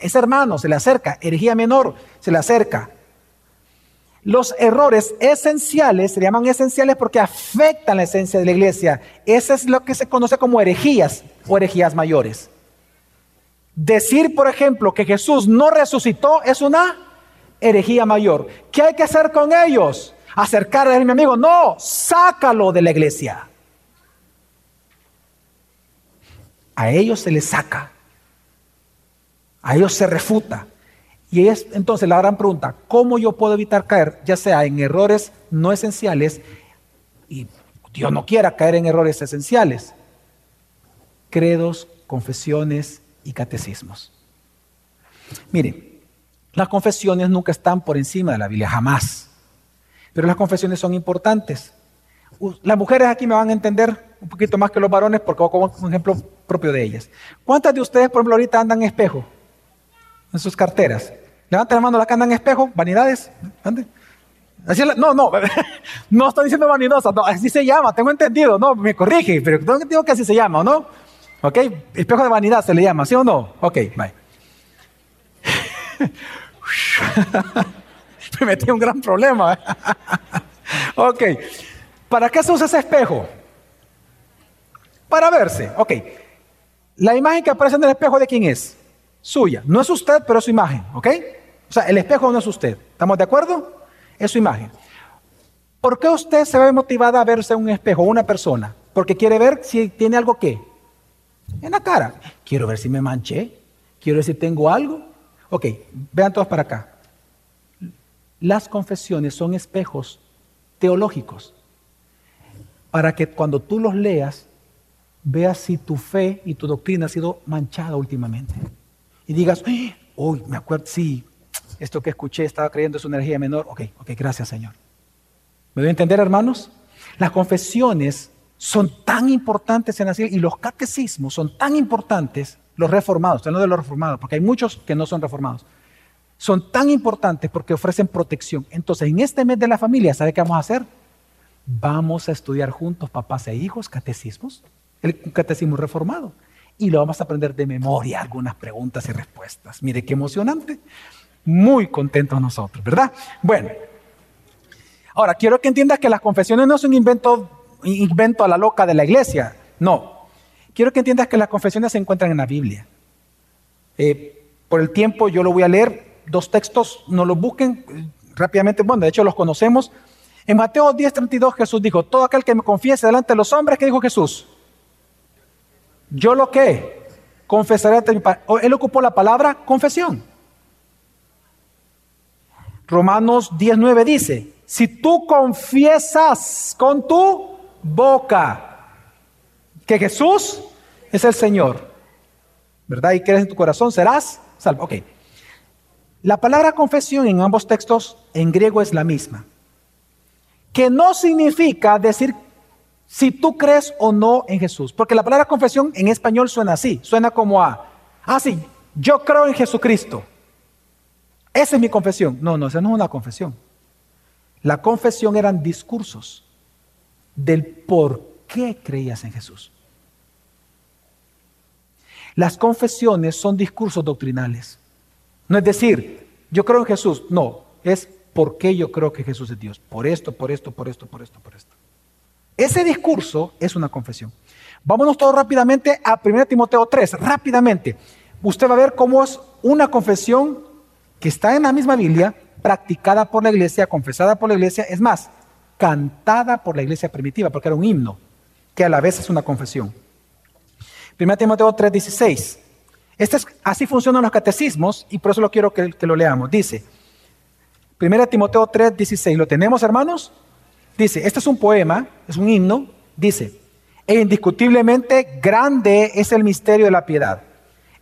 Es hermano, se le acerca. Herejía menor, se le acerca. Los errores esenciales se llaman esenciales porque afectan la esencia de la iglesia. Eso es lo que se conoce como herejías o herejías mayores. Decir, por ejemplo, que Jesús no resucitó es una herejía mayor. ¿Qué hay que hacer con ellos? Acercarle a mi amigo. No, sácalo de la iglesia. A ellos se les saca. A ellos se refuta. Y es entonces la gran pregunta, ¿cómo yo puedo evitar caer, ya sea en errores no esenciales, y Dios no quiera caer en errores esenciales? Credos, confesiones y catecismos. Mire, las confesiones nunca están por encima de la Biblia, jamás. Pero las confesiones son importantes. Las mujeres aquí me van a entender un poquito más que los varones porque voy a un ejemplo propio de ellas. ¿Cuántas de ustedes, por ejemplo, ahorita andan en espejo? En sus carteras. Levanten la mano la que andan en espejo, vanidades. no, no, no estoy diciendo vanidosa, así se llama, tengo entendido, no, me corrige, pero tengo entendido que así se llama, ¿no? ¿Ok? Espejo de vanidad se le llama, ¿sí o no? Ok, bye. Me metí un gran problema. ok. ¿Para qué se usa ese espejo? Para verse. Ok. La imagen que aparece en el espejo de quién es? Suya. No es usted, pero es su imagen. ¿Ok? O sea, el espejo no es usted. ¿Estamos de acuerdo? Es su imagen. ¿Por qué usted se ve motivada a verse en un espejo, una persona? Porque quiere ver si tiene algo que en la cara. Quiero ver si me manché. Quiero ver si tengo algo. Ok, vean todos para acá. Las confesiones son espejos teológicos para que cuando tú los leas, veas si tu fe y tu doctrina ha sido manchada últimamente. Y digas, uy, me acuerdo, sí, esto que escuché estaba creyendo es una energía menor. Ok, ok, gracias Señor. ¿Me voy a entender, hermanos? Las confesiones son tan importantes en la y los catecismos son tan importantes, los reformados, no de los reformados, porque hay muchos que no son reformados, son tan importantes porque ofrecen protección. Entonces, en este mes de la familia, ¿sabe qué vamos a hacer? Vamos a estudiar juntos, papás e hijos, catecismos, el catecismo reformado. Y lo vamos a aprender de memoria, algunas preguntas y respuestas. Mire qué emocionante. Muy contentos nosotros, ¿verdad? Bueno, ahora quiero que entiendas que las confesiones no son un invento invento a la loca de la iglesia. No. Quiero que entiendas que las confesiones se encuentran en la Biblia. Eh, por el tiempo yo lo voy a leer, dos textos, no los busquen eh, rápidamente, bueno, de hecho los conocemos. En Mateo 10:32 Jesús dijo, todo aquel que me confiese delante de los hombres, ¿qué dijo Jesús? Yo lo que confesaré ante mi Padre. Él ocupó la palabra confesión. Romanos 19 dice, si tú confiesas con tu boca que Jesús es el Señor, ¿verdad? Y crees en tu corazón, serás salvo. Ok. La palabra confesión en ambos textos en griego es la misma, que no significa decir si tú crees o no en Jesús, porque la palabra confesión en español suena así, suena como a, ah, sí, yo creo en Jesucristo. Esa es mi confesión. No, no, esa no es una confesión. La confesión eran discursos del por qué creías en Jesús. Las confesiones son discursos doctrinales. No es decir, yo creo en Jesús. No, es por qué yo creo que Jesús es Dios. Por esto, por esto, por esto, por esto, por esto. Ese discurso es una confesión. Vámonos todos rápidamente a 1 Timoteo 3, rápidamente. Usted va a ver cómo es una confesión que está en la misma Biblia, practicada por la iglesia, confesada por la iglesia, es más, cantada por la iglesia primitiva, porque era un himno, que a la vez es una confesión. 1 Timoteo 3:16. Este es, así funcionan los catecismos y por eso lo quiero que, lo leamos. Dice, 1 Timoteo 3:16, ¿lo tenemos hermanos? Dice, este es un poema, es un himno, dice, e indiscutiblemente grande es el misterio de la piedad.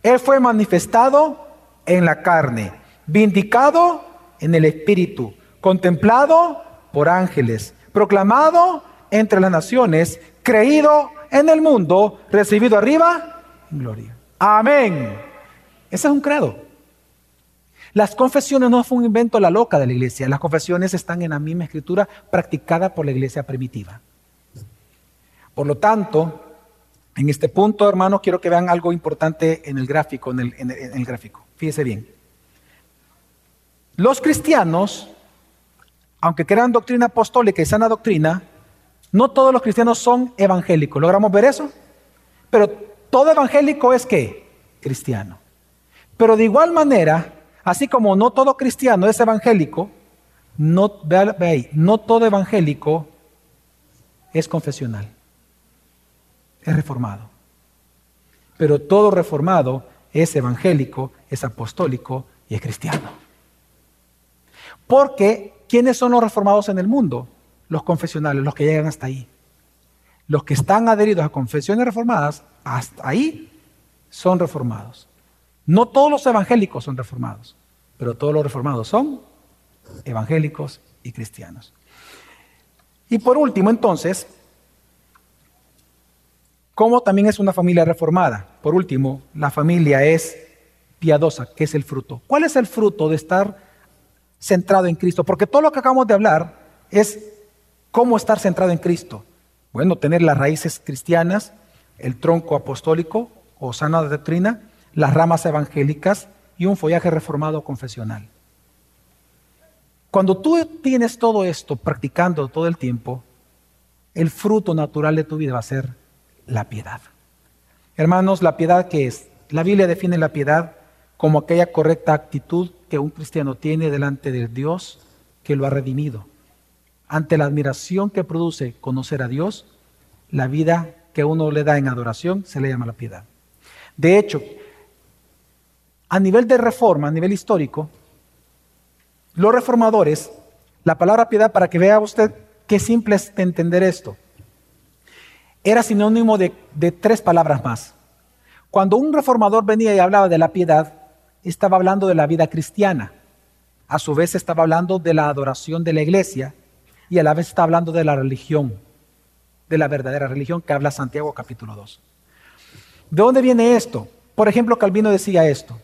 Él fue manifestado en la carne, vindicado en el espíritu, contemplado por ángeles, proclamado entre las naciones, creído en el mundo, recibido arriba en gloria. Amén. Ese es un credo. Las confesiones no fue un invento la loca de la iglesia. Las confesiones están en la misma escritura practicada por la iglesia primitiva. Por lo tanto, en este punto, hermanos, quiero que vean algo importante en el gráfico. En el, en el gráfico. Fíjese bien. Los cristianos, aunque crean doctrina apostólica y sana doctrina, no todos los cristianos son evangélicos. ¿Logramos ver eso? Pero todo evangélico es que cristiano. Pero de igual manera, así como no todo cristiano es evangélico, no, ve, no todo evangélico es confesional, es reformado. Pero todo reformado es evangélico, es apostólico y es cristiano. Porque, ¿quiénes son los reformados en el mundo? Los confesionales, los que llegan hasta ahí. Los que están adheridos a confesiones reformadas, hasta ahí son reformados. No todos los evangélicos son reformados, pero todos los reformados son evangélicos y cristianos. Y por último, entonces, ¿cómo también es una familia reformada? Por último, la familia es piadosa, que es el fruto. ¿Cuál es el fruto de estar centrado en Cristo, porque todo lo que acabamos de hablar es cómo estar centrado en Cristo. Bueno, tener las raíces cristianas, el tronco apostólico o sana doctrina, las ramas evangélicas y un follaje reformado confesional. Cuando tú tienes todo esto practicando todo el tiempo, el fruto natural de tu vida va a ser la piedad. Hermanos, la piedad que es, la Biblia define la piedad como aquella correcta actitud que un cristiano tiene delante de Dios que lo ha redimido. Ante la admiración que produce conocer a Dios, la vida que uno le da en adoración se le llama la piedad. De hecho, a nivel de reforma, a nivel histórico, los reformadores, la palabra piedad, para que vea usted qué simple es entender esto, era sinónimo de, de tres palabras más. Cuando un reformador venía y hablaba de la piedad, estaba hablando de la vida cristiana. A su vez estaba hablando de la adoración de la iglesia y a la vez está hablando de la religión, de la verdadera religión que habla Santiago capítulo 2. ¿De dónde viene esto? Por ejemplo, Calvino decía esto.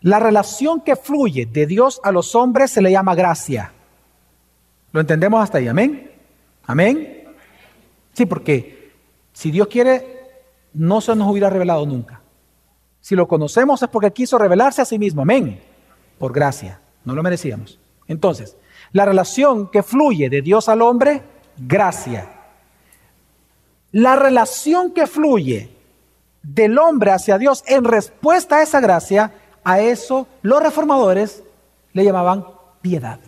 La relación que fluye de Dios a los hombres se le llama gracia. ¿Lo entendemos hasta ahí? Amén. Amén. Sí, porque si Dios quiere, no se nos hubiera revelado nunca. Si lo conocemos es porque quiso revelarse a sí mismo. Amén. Por gracia. No lo merecíamos. Entonces, la relación que fluye de Dios al hombre, gracia. La relación que fluye del hombre hacia Dios en respuesta a esa gracia, a eso los reformadores le llamaban piedad.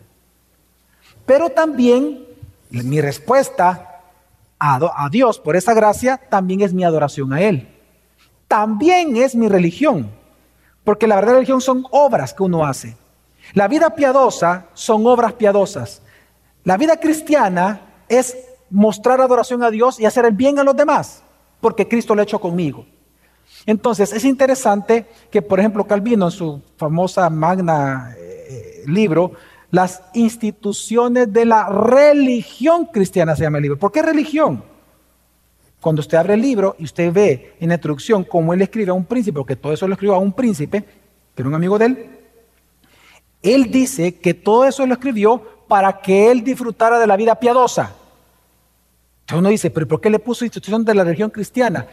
Pero también mi respuesta a, Dios por esa gracia también es mi adoración a Él. También es mi religión, porque la verdadera religión son obras que uno hace. La vida piadosa son obras piadosas. La vida cristiana es mostrar adoración a Dios y hacer el bien a los demás, porque Cristo lo ha hecho conmigo. Entonces, es interesante que, por ejemplo, Calvino en su famosa magna eh, libro, las instituciones de la religión cristiana se llama el libro. ¿Por qué religión? Cuando usted abre el libro y usted ve en la introducción cómo él escribe a un príncipe, porque todo eso lo escribió a un príncipe, que era un amigo de él, él dice que todo eso lo escribió para que él disfrutara de la vida piadosa. Entonces uno dice, pero ¿por qué le puso institución de la religión cristiana?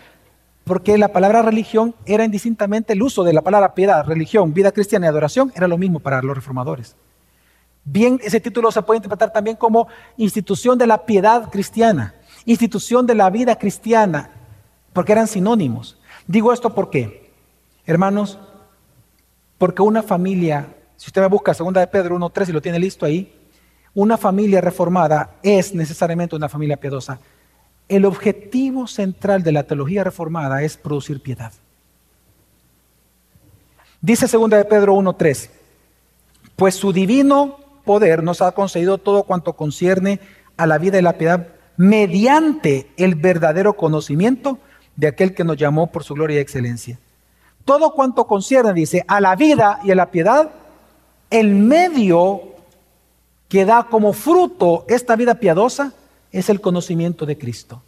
Porque la palabra religión era indistintamente el uso de la palabra piedad, religión, vida cristiana y adoración, era lo mismo para los reformadores. Bien, ese título se puede interpretar también como institución de la piedad cristiana, institución de la vida cristiana, porque eran sinónimos. Digo esto porque, hermanos, porque una familia, si usted me busca segunda de Pedro 1.3 y lo tiene listo ahí, una familia reformada es necesariamente una familia piadosa. El objetivo central de la teología reformada es producir piedad. Dice segunda de Pedro 1.3, pues su divino poder nos ha concedido todo cuanto concierne a la vida y la piedad mediante el verdadero conocimiento de aquel que nos llamó por su gloria y excelencia. Todo cuanto concierne, dice, a la vida y a la piedad, el medio que da como fruto esta vida piadosa es el conocimiento de Cristo.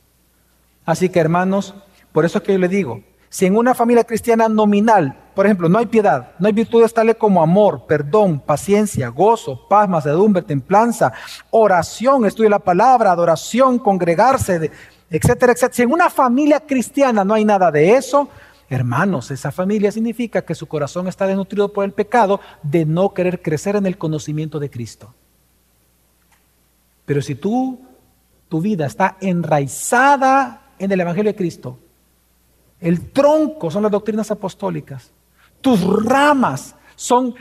Así que hermanos, por eso es que yo le digo, si en una familia cristiana nominal, por ejemplo, no hay piedad, no hay virtudes tales como amor, perdón, paciencia, gozo, paz, macedumbre, templanza, oración, estudio de la palabra, adoración, congregarse, etcétera, etcétera. Si en una familia cristiana no hay nada de eso, hermanos, esa familia significa que su corazón está desnutrido por el pecado de no querer crecer en el conocimiento de Cristo. Pero si tú, tu vida está enraizada en el Evangelio de Cristo, el tronco son las doctrinas apostólicas. Tus ramas son,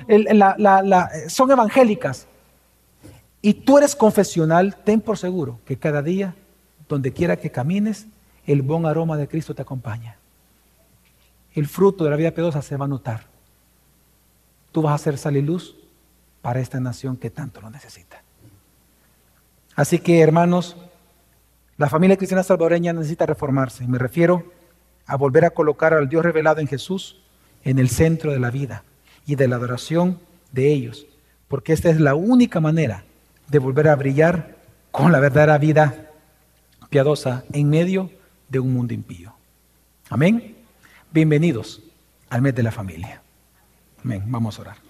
evangélicas. Y tú eres confesional, ten por seguro que cada día, donde quiera que camines, el buen aroma de Cristo te acompaña. El fruto de la vida piadosa se va a notar. Tú vas a ser sal y luz para esta nación que tanto lo necesita. Así que, hermanos, la familia cristiana salvadoreña necesita reformarse. Me refiero a volver a colocar al Dios revelado en Jesús en el centro de la vida y de la adoración de ellos, porque esta es la única manera de volver a brillar con la verdadera vida piadosa en medio de un mundo impío. Amén. Bienvenidos al mes de la familia. Amén. Vamos a orar.